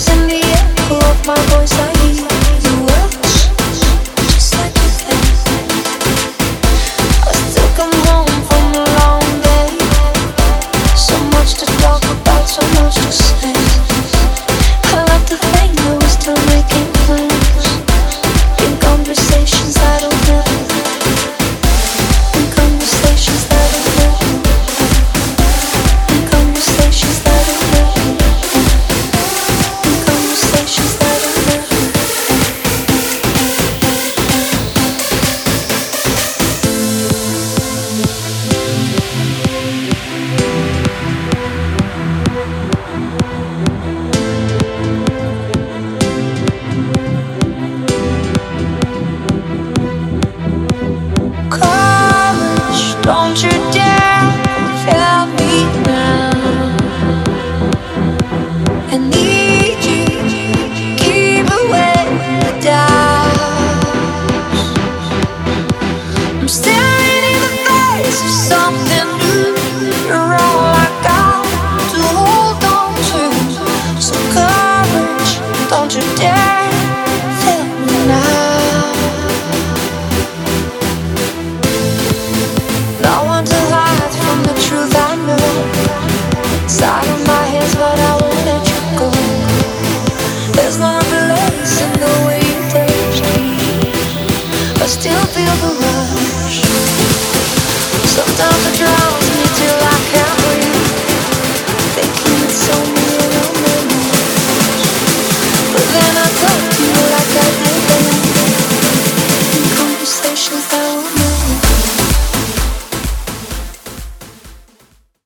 Cause in still feel the rush. Sometimes I try.